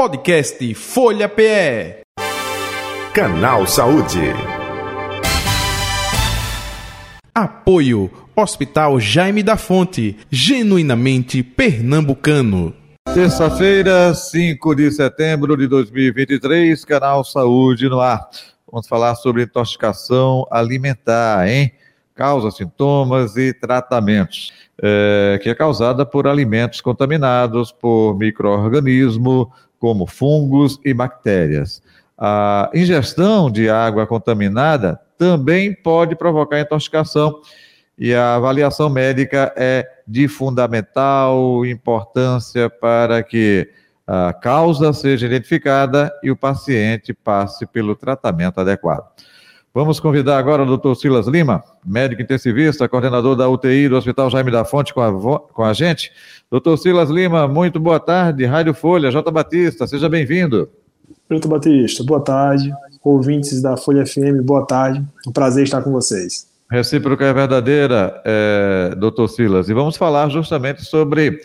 Podcast Folha PE. Canal Saúde. Apoio Hospital Jaime da Fonte, genuinamente pernambucano. Terça-feira, 5 de setembro de 2023, Canal Saúde no ar. Vamos falar sobre intoxicação alimentar, hein? Causa, sintomas e tratamentos, é, que é causada por alimentos contaminados por micro-organismo, como fungos e bactérias. A ingestão de água contaminada também pode provocar intoxicação e a avaliação médica é de fundamental importância para que a causa seja identificada e o paciente passe pelo tratamento adequado. Vamos convidar agora o doutor Silas Lima, médico intensivista, coordenador da UTI do Hospital Jaime da Fonte, com a, com a gente. Doutor Silas Lima, muito boa tarde. Rádio Folha, J. Batista, seja bem-vindo. J. Batista, boa tarde. Ouvintes da Folha FM, boa tarde. Um prazer estar com vocês. Recíproca é verdadeira, é, doutor Silas. E vamos falar justamente sobre,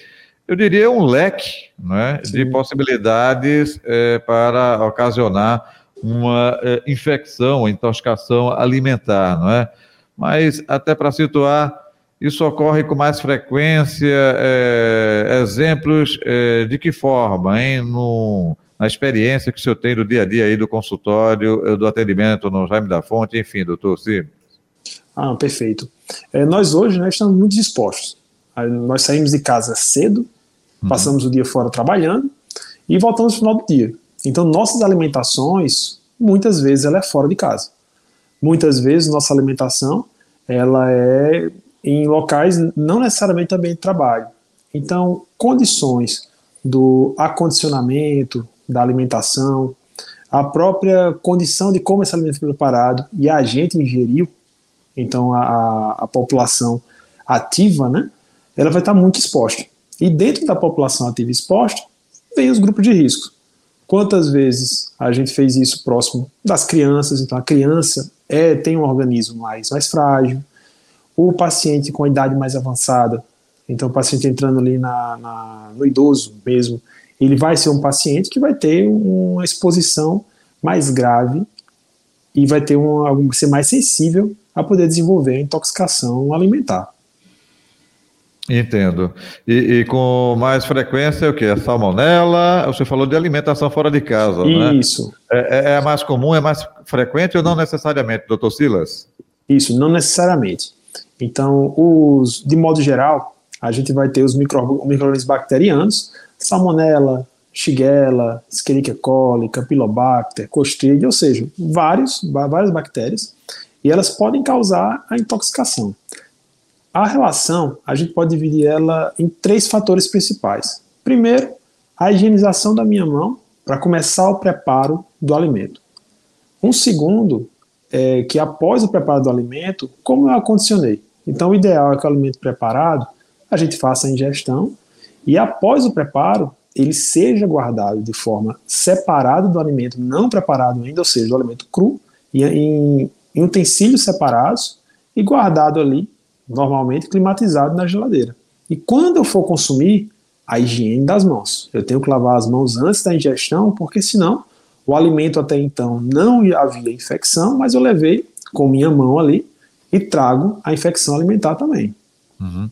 eu diria, um leque né, de possibilidades é, para ocasionar uma é, infecção, intoxicação alimentar, não é? Mas até para situar, isso ocorre com mais frequência, é, exemplos é, de que forma, hein? No, na experiência que o senhor tem do dia a dia aí do consultório, é, do atendimento no Jaime da Fonte, enfim, doutor Ciro. Ah, perfeito. É, nós hoje né, estamos muito dispostos. Nós saímos de casa cedo, uhum. passamos o dia fora trabalhando e voltamos no final do dia. Então, nossas alimentações, muitas vezes, ela é fora de casa. Muitas vezes, nossa alimentação, ela é em locais não necessariamente também de trabalho. Então, condições do acondicionamento da alimentação, a própria condição de como esse alimento foi preparado e a gente ingeriu, então a, a população ativa, né, ela vai estar muito exposta. E dentro da população ativa exposta, vem os grupos de risco. Quantas vezes a gente fez isso próximo das crianças? Então, a criança é, tem um organismo mais, mais frágil, o paciente com a idade mais avançada, então o paciente entrando ali na, na, no idoso mesmo, ele vai ser um paciente que vai ter uma exposição mais grave e vai ter um, ser mais sensível a poder desenvolver a intoxicação alimentar. Entendo. E, e, com mais frequência, o que? A salmonela? Você falou de alimentação fora de casa, né? Isso. É, é, é mais comum, é mais frequente ou não necessariamente, doutor Silas? Isso, não necessariamente. Então, os, de modo geral, a gente vai ter os micro-organismos bacterianos, salmonela, shigella, escherichia coli, campylobacter, clostridium, ou seja, vários, várias bactérias, e elas podem causar a intoxicação. A relação, a gente pode dividir ela em três fatores principais. Primeiro, a higienização da minha mão para começar o preparo do alimento. Um segundo é que após o preparo do alimento, como eu acondicionei. Então, o ideal é que o alimento preparado, a gente faça a ingestão e após o preparo, ele seja guardado de forma separada do alimento não preparado ainda, ou seja, do alimento cru, em, em utensílios separados e guardado ali normalmente climatizado na geladeira. E quando eu for consumir, a higiene das mãos. Eu tenho que lavar as mãos antes da ingestão, porque senão o alimento até então não havia infecção, mas eu levei com minha mão ali e trago a infecção alimentar também. Uhum.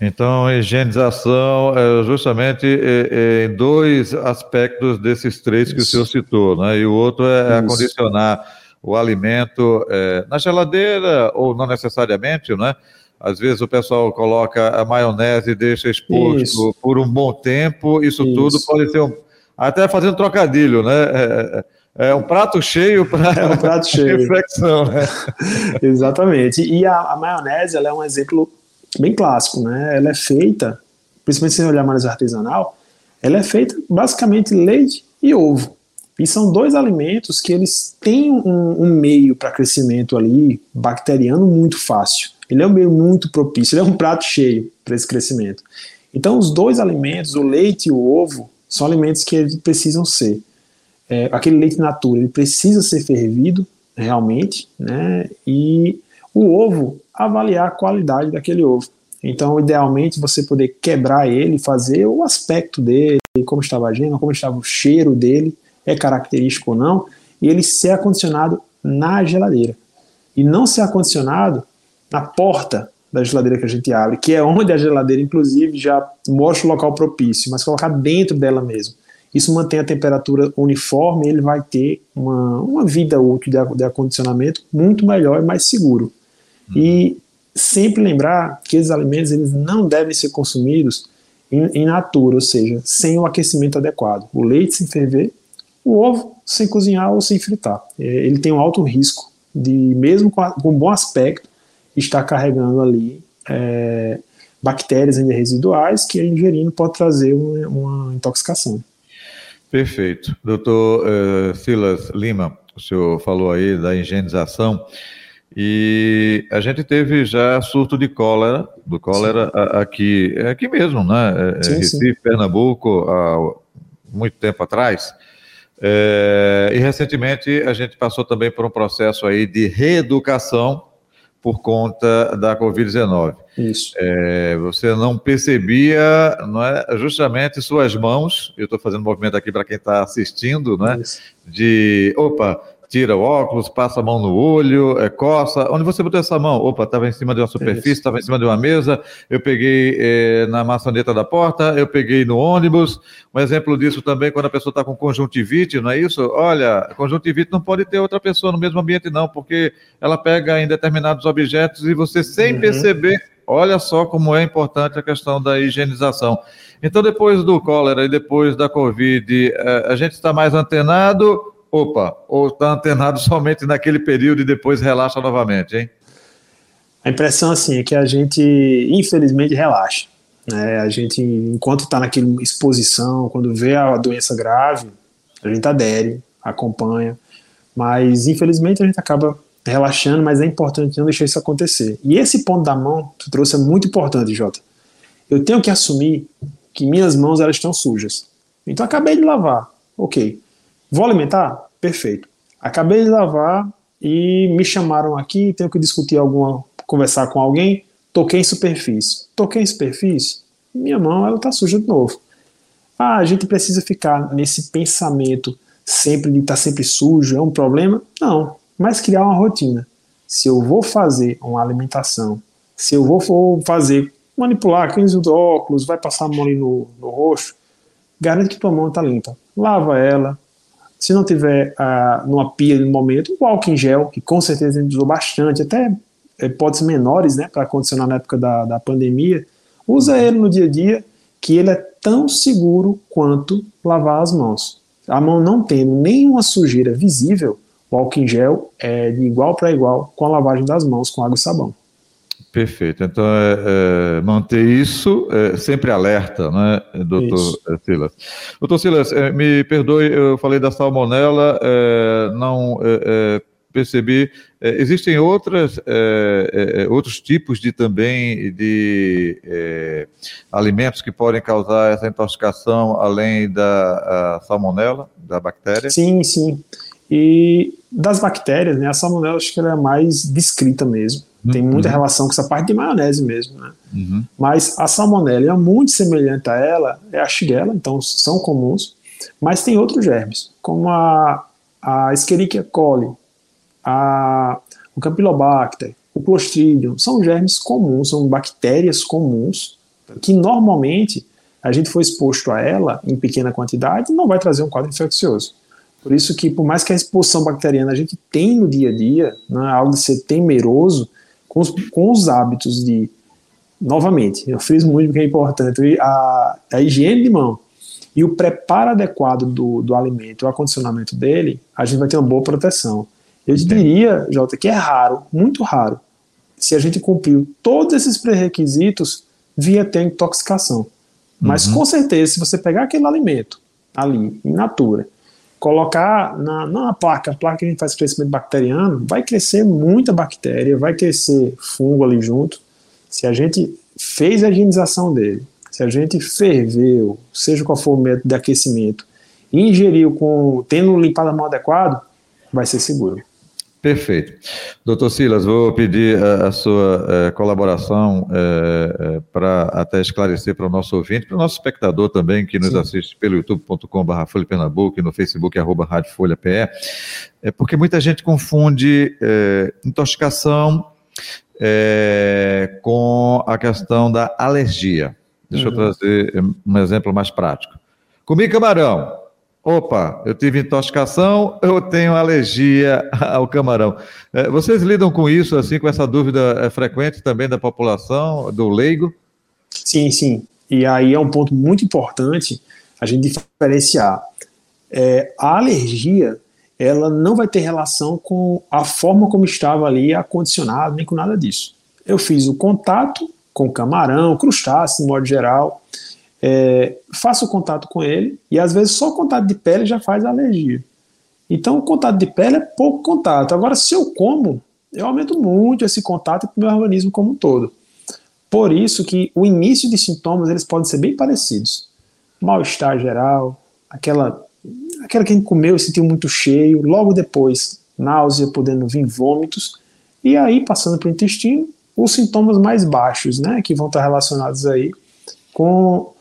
Então, higienização é justamente é, é, em dois aspectos desses três Isso. que o senhor citou, né? E o outro é Isso. acondicionar o alimento é, na geladeira ou não necessariamente, né? Às vezes o pessoal coloca a maionese e deixa exposto Isso. por um bom tempo. Isso, Isso. tudo pode ser um, até fazendo trocadilho, né? É, é, é um prato cheio para é um prato cheio. infecção, né? Exatamente. E a, a, maionese ela é um exemplo bem clássico, né? Ela é feita, principalmente se você olhar mais artesanal, ela é feita basicamente leite e ovo. E são dois alimentos que eles têm um, um meio para crescimento ali bacteriano muito fácil. Ele é um meio muito propício, ele é um prato cheio para esse crescimento. Então, os dois alimentos, o leite e o ovo, são alimentos que eles precisam ser. É, aquele leite natura, ele precisa ser fervido realmente, né? E o ovo, avaliar a qualidade daquele ovo. Então, idealmente, você poder quebrar ele, fazer o aspecto dele, como estava a gema, como estava o cheiro dele, é característico ou não, e ele ser acondicionado na geladeira. E não ser acondicionado na porta da geladeira que a gente abre, que é onde a geladeira, inclusive, já mostra o local propício, mas colocar dentro dela mesmo. Isso mantém a temperatura uniforme e ele vai ter uma, uma vida útil de, acondicionamento muito melhor e mais seguro. Uhum. E sempre lembrar que esses alimentos eles não devem ser consumidos in natura, ou seja, sem o aquecimento adequado. O leite sem ferver, o ovo sem cozinhar ou sem fritar. É, ele tem um alto risco de, mesmo com, a, com bom aspecto, estar carregando ali é, bactérias ainda residuais que ingerindo pode trazer uma, uma intoxicação. Perfeito. Doutor uh, Silas Lima, o senhor falou aí da higienização e a gente teve já surto de cólera, do cólera aqui, é aqui mesmo, né? É, sim, Recife, sim. Pernambuco, há muito tempo atrás. É, e recentemente a gente passou também por um processo aí de reeducação por conta da Covid-19. Isso. É, você não percebia, não é, justamente suas mãos, eu estou fazendo movimento aqui para quem está assistindo, não é? Isso. De, opa, tira o óculos, passa a mão no olho, é, coça. Onde você botou essa mão? Opa, estava em cima de uma superfície, estava em cima de uma mesa, eu peguei é, na maçaneta da porta, eu peguei no ônibus. Um exemplo disso também quando a pessoa está com conjuntivite, não é isso? Olha, conjuntivite não pode ter outra pessoa no mesmo ambiente, não, porque ela pega em determinados objetos e você, sem uhum. perceber, olha só como é importante a questão da higienização. Então, depois do cólera e depois da Covid, é, a gente está mais antenado opa, ou está antenado somente naquele período e depois relaxa novamente, hein? A impressão, assim, é que a gente, infelizmente, relaxa. Né? A gente, enquanto está naquela exposição, quando vê a doença grave, a gente adere, acompanha, mas, infelizmente, a gente acaba relaxando, mas é importante não deixar isso acontecer. E esse ponto da mão que trouxe é muito importante, Jota. Eu tenho que assumir que minhas mãos elas estão sujas. Então acabei de lavar, ok. Vou alimentar? Perfeito. Acabei de lavar e me chamaram aqui, tenho que discutir alguma, conversar com alguém, toquei em superfície. Toquei em superfície, minha mão ela tá suja de novo. Ah, a gente precisa ficar nesse pensamento sempre de estar tá sempre sujo, é um problema? Não, mas criar uma rotina. Se eu vou fazer uma alimentação, se eu vou fazer, manipular, quem óculos, vai passar a mão ali no, no rosto, garante que tua mão está limpa. Lava ela, se não tiver ah, numa pia no momento, o álcool em gel, que com certeza a gente usou bastante, até hipóteses menores, né, para condicionar na época da, da pandemia, usa ele no dia a dia, que ele é tão seguro quanto lavar as mãos. A mão não tendo nenhuma sujeira visível, o álcool em gel é de igual para igual com a lavagem das mãos com água e sabão. Perfeito. Então, é, é, manter isso é, sempre alerta, né, doutor isso. É, Silas? Doutor Silas, é, me perdoe, eu falei da salmonela, é, não percebi. existem outras, outros tipos de também de alimentos que podem causar essa intoxicação, além da salmonela, da bactéria? Sim, sim. E das bactérias, né, a salmonela acho que ela é mais descrita mesmo tem muita uhum. relação com essa parte de maionese mesmo, né? Uhum. Mas a salmonela é muito semelhante a ela, é a shigella, então são comuns, mas tem outros germes, como a, a Escherichia coli, a, o Campylobacter, o Clostridium, são germes comuns, são bactérias comuns, que normalmente a gente foi exposto a ela em pequena quantidade não vai trazer um quadro infeccioso. Por isso que, por mais que a exposição bacteriana a gente tem no dia a dia, não é algo de ser temeroso, com os, com os hábitos de, novamente, eu fiz muito porque é importante, a, a higiene de mão e o preparo adequado do, do alimento, o acondicionamento dele, a gente vai ter uma boa proteção. Eu diria, Jota, que é raro, muito raro, se a gente cumpriu todos esses pré-requisitos, via ter intoxicação. Mas uhum. com certeza, se você pegar aquele alimento ali, in natura, colocar na, na placa, a placa que a gente faz crescimento bacteriano, vai crescer muita bactéria, vai crescer fungo ali junto. Se a gente fez a higienização dele, se a gente ferveu, seja qual for o método de aquecimento, ingeriu com tendo limpado a mão adequado, vai ser seguro. Perfeito. Doutor Silas, vou pedir a, a sua é, colaboração é, é, para até esclarecer para o nosso ouvinte, para o nosso espectador também, que nos Sim. assiste pelo youtube.com.br Folha Pernambuco e no Facebook, arroba Rádio Folha PE, é porque muita gente confunde intoxicação com a questão da alergia. Deixa uhum. eu trazer um exemplo mais prático. Comi camarão, Opa, eu tive intoxicação, eu tenho alergia ao camarão. É, vocês lidam com isso, assim, com essa dúvida é, frequente também da população, do leigo? Sim, sim. E aí é um ponto muito importante a gente diferenciar. É, a alergia, ela não vai ter relação com a forma como estava ali acondicionado, nem com nada disso. Eu fiz o contato com camarão, crustáceo, de modo geral, é, faço contato com ele e às vezes só contato de pele já faz alergia. Então o contato de pele é pouco contato. Agora, se eu como, eu aumento muito esse contato com o meu organismo como um todo. Por isso que o início de sintomas eles podem ser bem parecidos. Mal-estar geral, aquela, aquela que a gente comeu e sentiu muito cheio, logo depois náusea, podendo vir vômitos, e aí passando para o intestino, os sintomas mais baixos, né, que vão estar relacionados aí com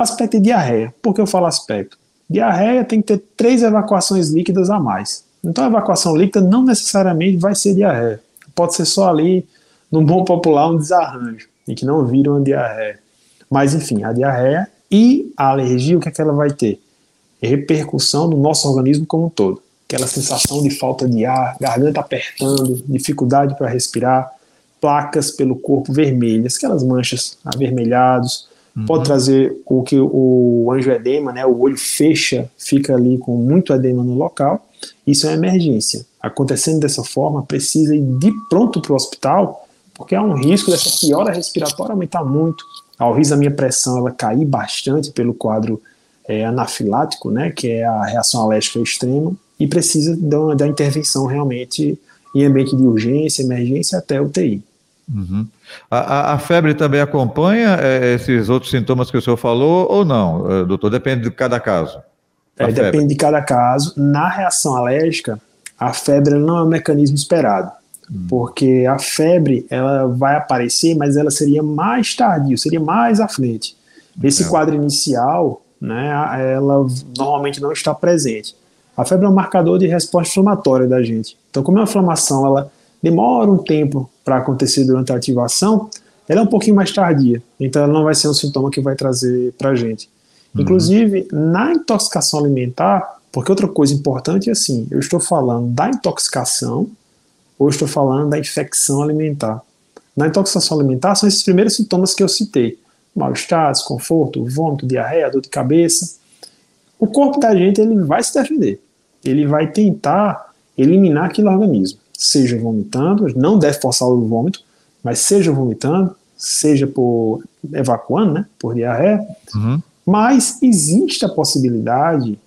Aspecto de diarreia. Por que eu falo aspecto? Diarreia tem que ter três evacuações líquidas a mais. Então a evacuação líquida não necessariamente vai ser diarreia. Pode ser só ali, no bom popular, um desarranjo, e que não vira uma diarreia. Mas enfim, a diarreia e a alergia, o que, é que ela vai ter? Repercussão no nosso organismo como um todo. Aquela sensação de falta de ar, garganta apertando, dificuldade para respirar, placas pelo corpo vermelhas, aquelas manchas avermelhados, Uhum. Pode trazer o que o angioedema, né, o olho fecha, fica ali com muito edema no local. Isso é emergência. Acontecendo dessa forma, precisa ir de pronto para o hospital, porque há um risco dessa piora respiratória aumentar muito. Ao risco da minha pressão ela cair bastante pelo quadro é, anafilático, né, que é a reação alérgica extrema, e precisa da, da intervenção realmente em ambiente de urgência, emergência até UTI. Uhum. A, a, a, febre também acompanha é, esses outros sintomas que o senhor falou ou não, é, doutor? Depende de cada caso. É, depende de cada caso. Na reação alérgica, a febre não é um mecanismo esperado, hum. porque a febre ela vai aparecer, mas ela seria mais tardio, seria mais à frente. Esse é. quadro inicial, né, ela normalmente não está presente. A febre é um marcador de resposta inflamatória da gente. Então, como a inflamação ela demora um tempo para acontecer durante a ativação, ela é um pouquinho mais tardia. Então ela não vai ser um sintoma que vai trazer para a gente. Uhum. Inclusive, na intoxicação alimentar, porque outra coisa importante é assim, eu estou falando da intoxicação ou estou falando da infecção alimentar. Na intoxicação alimentar são esses primeiros sintomas que eu citei. Mal-estar, desconforto, vômito, diarreia, dor de cabeça. O corpo da gente ele vai se defender. Ele vai tentar eliminar aquele organismo seja vomitando, não deve forçar o vômito, mas seja vomitando, seja por evacuando, né, por diarreia, uhum. mas existe a possibilidade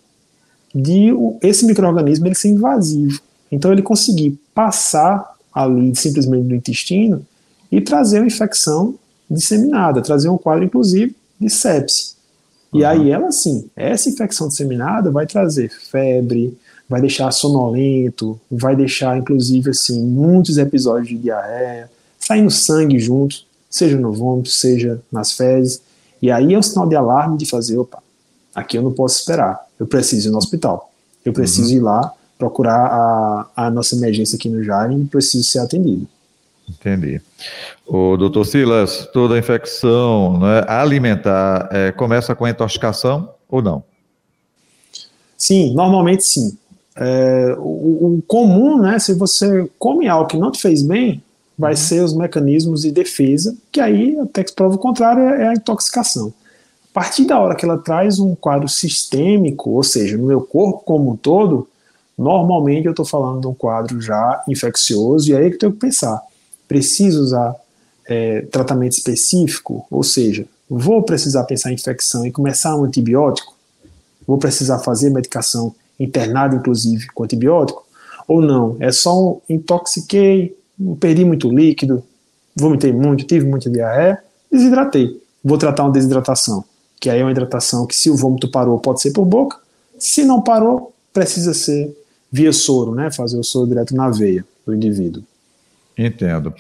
de esse microorganismo ele ser invasivo. Então ele conseguir passar ali simplesmente do intestino e trazer uma infecção disseminada, trazer um quadro inclusive de sepse. Uhum. E aí ela sim, essa infecção disseminada vai trazer febre, vai deixar sonolento, vai deixar, inclusive, assim, muitos episódios de diarreia, saindo sangue junto, seja no vômito, seja nas fezes. E aí é um sinal de alarme de fazer, opa, aqui eu não posso esperar, eu preciso ir no hospital, eu preciso uhum. ir lá procurar a, a nossa emergência aqui no e preciso ser atendido. Entendi. O doutor Silas, toda infecção né, alimentar é, começa com intoxicação ou não? Sim, normalmente sim. É, o, o, comum, né, se você come algo que não te fez bem, vai uhum. ser os mecanismos de defesa, que aí, até que prova o contrário, é, é a intoxicação. A partir da hora que ela traz um quadro sistêmico, ou seja, no meu corpo como um todo, normalmente eu estou falando de um quadro já infeccioso, e aí é que eu tenho que pensar, preciso usar é, tratamento específico, ou seja, vou precisar pensar em infecção e começar um antibiótico, vou precisar fazer medicação internado inclusive com antibiótico, ou não, é só um intoxiquei, perdi muito líquido, vomitei muito, tive muita diarreia, desidratei. Vou tratar uma desidratação, que aí é uma hidratação que se o vômito parou pode ser por boca, se não parou, precisa ser via soro, né? Fazer o soro direto na veia do indivíduo. Entendo.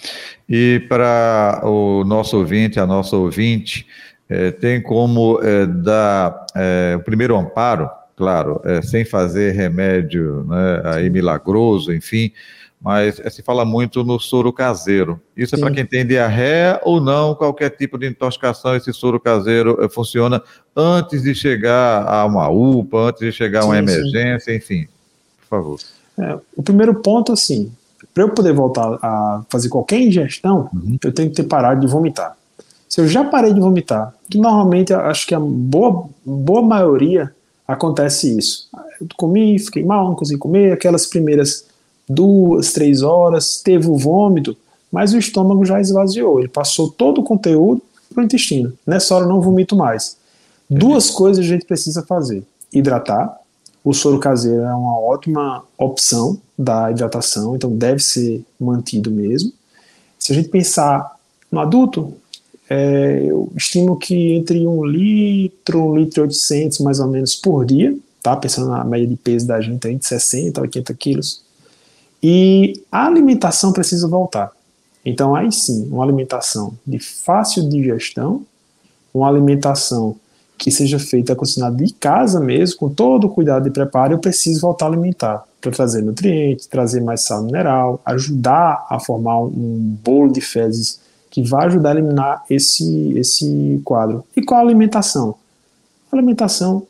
E para o nosso ouvinte, a nossa ouvinte, é, tem como é, dar é, o primeiro amparo, claro, sem fazer remédio né, aí milagroso, enfim, mas se fala muito no soro caseiro. Isso é para quem tem diarreia ou não, qualquer tipo de intoxicação, esse soro caseiro funciona antes de chegar a uma UPA, antes de chegar a uma sim, emergência, sim. enfim. Por favor. É, o primeiro ponto, assim, para eu poder voltar a fazer qualquer ingestão, uhum. eu tenho que ter parado de vomitar. Se eu já parei de vomitar, que normalmente acho que a boa, boa maioria acontece isso. Eu comi, fiquei mal, não consegui comer, aquelas primeiras duas, três horas, teve o vômito, mas o estômago já esvaziou, ele passou todo o conteúdo para o intestino. Nessa hora eu não vomito mais. Duas coisas a gente precisa fazer: hidratar, o soro caseiro é uma ótima opção da hidratação, então deve ser mantido mesmo. Se a gente pensar no adulto, é, eu estimo que entre um litro, um litro e 800 mais ou menos por dia, tá? Pensando na média de peso da gente, entre 60 a 80 quilos. E a alimentação precisa voltar. Então, aí sim, uma alimentação de fácil digestão, uma alimentação que seja feita cozinhada de casa mesmo, com todo o cuidado de preparo, eu preciso voltar a alimentar para trazer nutrientes, trazer mais sal mineral, ajudar a formar um bolo de fezes que vai ajudar a eliminar esse, esse quadro. E qual a alimentação? Alimentação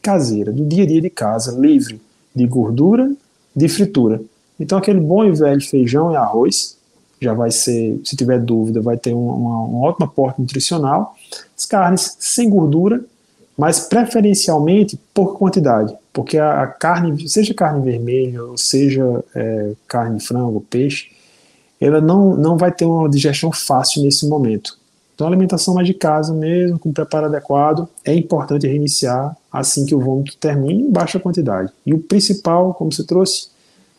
caseira, do dia a dia de casa, livre de gordura, de fritura. Então aquele bom e velho feijão e arroz, já vai ser, se tiver dúvida, vai ter uma, uma, um ótimo aporte nutricional. As carnes sem gordura, mas preferencialmente por quantidade, porque a, a carne, seja carne vermelha, ou seja é, carne de frango, peixe, ela não, não vai ter uma digestão fácil nesse momento. Então, alimentação mais de casa mesmo, com preparo adequado, é importante reiniciar assim que o vômito termine em baixa quantidade. E o principal, como você trouxe,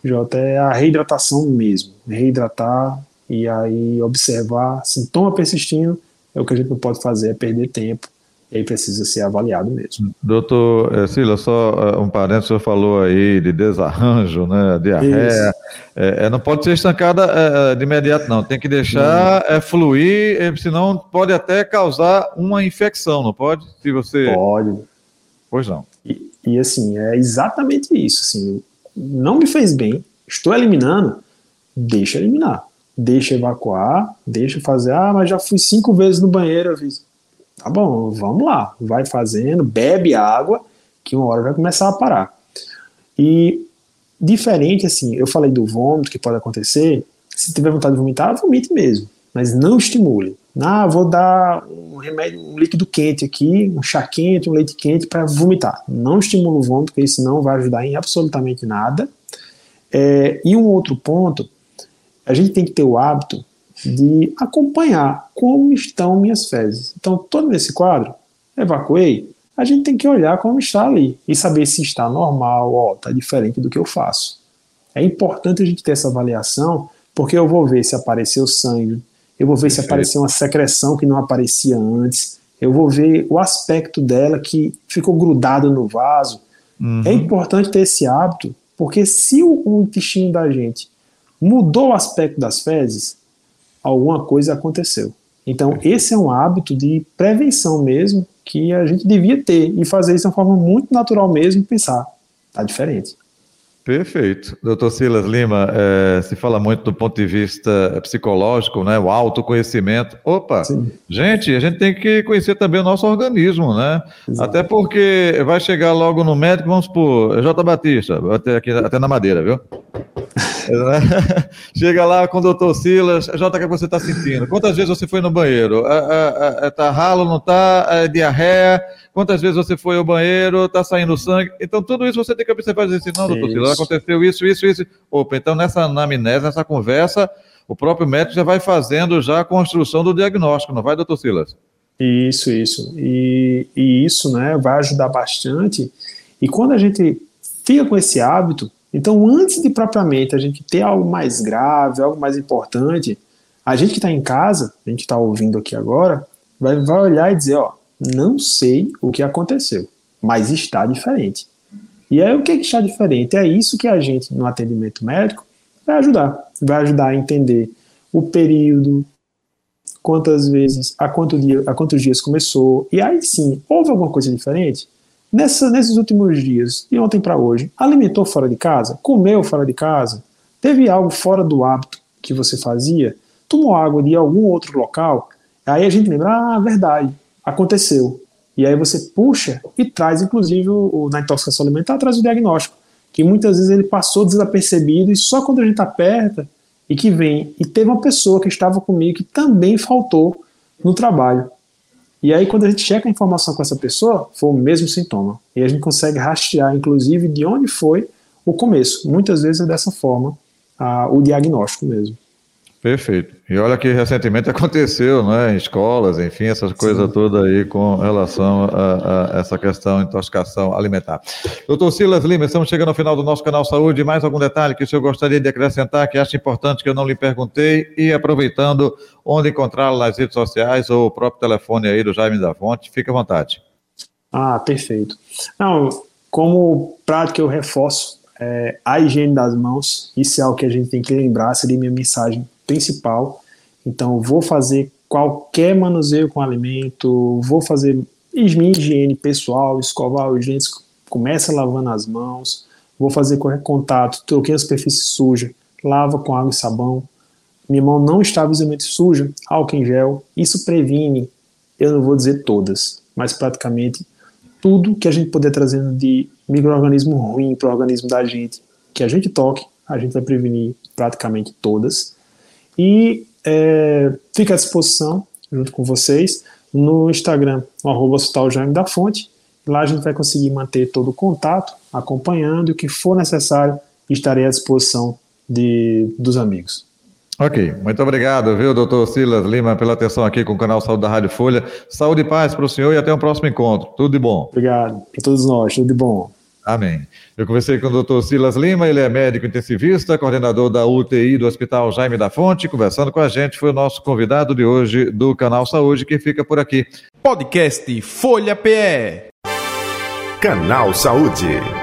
Jota, é a reidratação mesmo. Reidratar e aí observar sintoma persistindo é o que a gente não pode fazer, é perder tempo. E aí precisa ser avaliado mesmo. Doutor é, Sila, só é, um parênteses, o senhor falou aí de desarranjo, né, diarreia. É, é, não pode ser estancada é, de imediato, não. Tem que deixar é, fluir, senão pode até causar uma infecção, não pode? Se você... Pode. Pois não. E, e assim, é exatamente isso. Assim, não me fez bem, estou eliminando, deixa eliminar. Deixa evacuar, deixa fazer. Ah, mas já fui cinco vezes no banheiro. Eu fiz. Tá bom, vamos lá. Vai fazendo, bebe água, que uma hora vai começar a parar. E diferente, assim, eu falei do vômito que pode acontecer. Se tiver vontade de vomitar, vomite mesmo. Mas não estimule. Ah, vou dar um remédio, um líquido quente aqui, um chá quente, um leite quente para vomitar. Não estimula o vômito, porque isso não vai ajudar em absolutamente nada. É, e um outro ponto, a gente tem que ter o hábito de acompanhar como estão minhas fezes. Então, todo nesse quadro, evacuei, a gente tem que olhar como está ali e saber se está normal, ó, está diferente do que eu faço. É importante a gente ter essa avaliação, porque eu vou ver se apareceu sangue, eu vou ver Perfeito. se apareceu uma secreção que não aparecia antes, eu vou ver o aspecto dela que ficou grudado no vaso. Uhum. É importante ter esse hábito, porque se o, o intestino da gente mudou o aspecto das fezes, alguma coisa aconteceu. Então, esse é um hábito de prevenção mesmo que a gente devia ter e fazer isso de uma forma muito natural mesmo, pensar, tá diferente. Perfeito. Doutor Silas Lima, é, se fala muito do ponto de vista psicológico, né? O autoconhecimento. Opa, Sim. gente, a gente tem que conhecer também o nosso organismo, né? Exato. Até porque vai chegar logo no médico, vamos por J. Batista, até, aqui, até na madeira, viu? Chega lá com o doutor Silas, Jota, o que você está sentindo? Quantas vezes você foi no banheiro? Está ralo, não está? É diarreia? Quantas vezes você foi ao banheiro? Está saindo sangue? Então, tudo isso você tem que observar e dizer assim, não, doutor Silas, aconteceu isso, isso, isso. Opa, então nessa anamnese, nessa conversa, o próprio médico já vai fazendo já a construção do diagnóstico, não vai, doutor Silas? Isso, isso. E, e isso né, vai ajudar bastante. E quando a gente fica com esse hábito, então, antes de propriamente a gente ter algo mais grave, algo mais importante, a gente que está em casa, a gente está ouvindo aqui agora, vai, vai olhar e dizer: Ó, não sei o que aconteceu, mas está diferente. E aí o que, é que está diferente? É isso que a gente, no atendimento médico, vai ajudar. Vai ajudar a entender o período, quantas vezes, a, quanto dia, a quantos dias começou. E aí sim, houve alguma coisa diferente? Nessa, nesses últimos dias, de ontem para hoje, alimentou fora de casa? Comeu fora de casa? Teve algo fora do hábito que você fazia? Tomou água de algum outro local? Aí a gente lembra, ah, verdade, aconteceu. E aí você puxa e traz, inclusive, o, na intoxicação alimentar, traz o diagnóstico. Que muitas vezes ele passou desapercebido e só quando a gente perto e que vem. E teve uma pessoa que estava comigo que também faltou no trabalho. E aí, quando a gente checa a informação com essa pessoa, foi o mesmo sintoma. E a gente consegue rastrear, inclusive, de onde foi o começo. Muitas vezes é dessa forma a, o diagnóstico mesmo. Perfeito. E olha que recentemente aconteceu, né, em escolas, enfim, essas coisas todas aí com relação a, a, essa questão de intoxicação alimentar. Doutor Silas Lima, estamos chegando ao final do nosso canal Saúde. Mais algum detalhe que o senhor gostaria de acrescentar, que acha importante que eu não lhe perguntei? E aproveitando, onde encontrá-lo nas redes sociais ou o próprio telefone aí do Jaime da Fonte, fique à vontade. Ah, perfeito. Não, como prática eu reforço é, a higiene das mãos, isso é algo que a gente tem que lembrar, seria minha mensagem principal. Então, vou fazer qualquer manuseio com alimento, vou fazer minha higiene pessoal, escovar os dentes, começa lavando as mãos, vou fazer contato, troquei a superfície suja, lava com água e sabão. Minha mão não está visivelmente suja, álcool em gel. Isso previne, eu não vou dizer todas, mas praticamente tudo que a gente puder trazendo de microorganismo ruim para o organismo da gente, que a gente toque, a gente vai prevenir praticamente todas. E é, fica à disposição, junto com vocês, no Instagram, no arroba Hospital Jaime da Fonte. Lá a gente vai conseguir manter todo o contato, acompanhando, e o que for necessário, estarei à disposição de, dos amigos. Ok, muito obrigado, viu, doutor Silas Lima, pela atenção aqui com o canal Saúde da Rádio Folha. Saúde e paz para o senhor e até o um próximo encontro. Tudo de bom. Obrigado para todos nós, tudo de bom. Amém. Eu conversei com o doutor Silas Lima, ele é médico intensivista, coordenador da UTI do Hospital Jaime da Fonte. Conversando com a gente, foi o nosso convidado de hoje do Canal Saúde, que fica por aqui. Podcast Folha PE. Canal Saúde.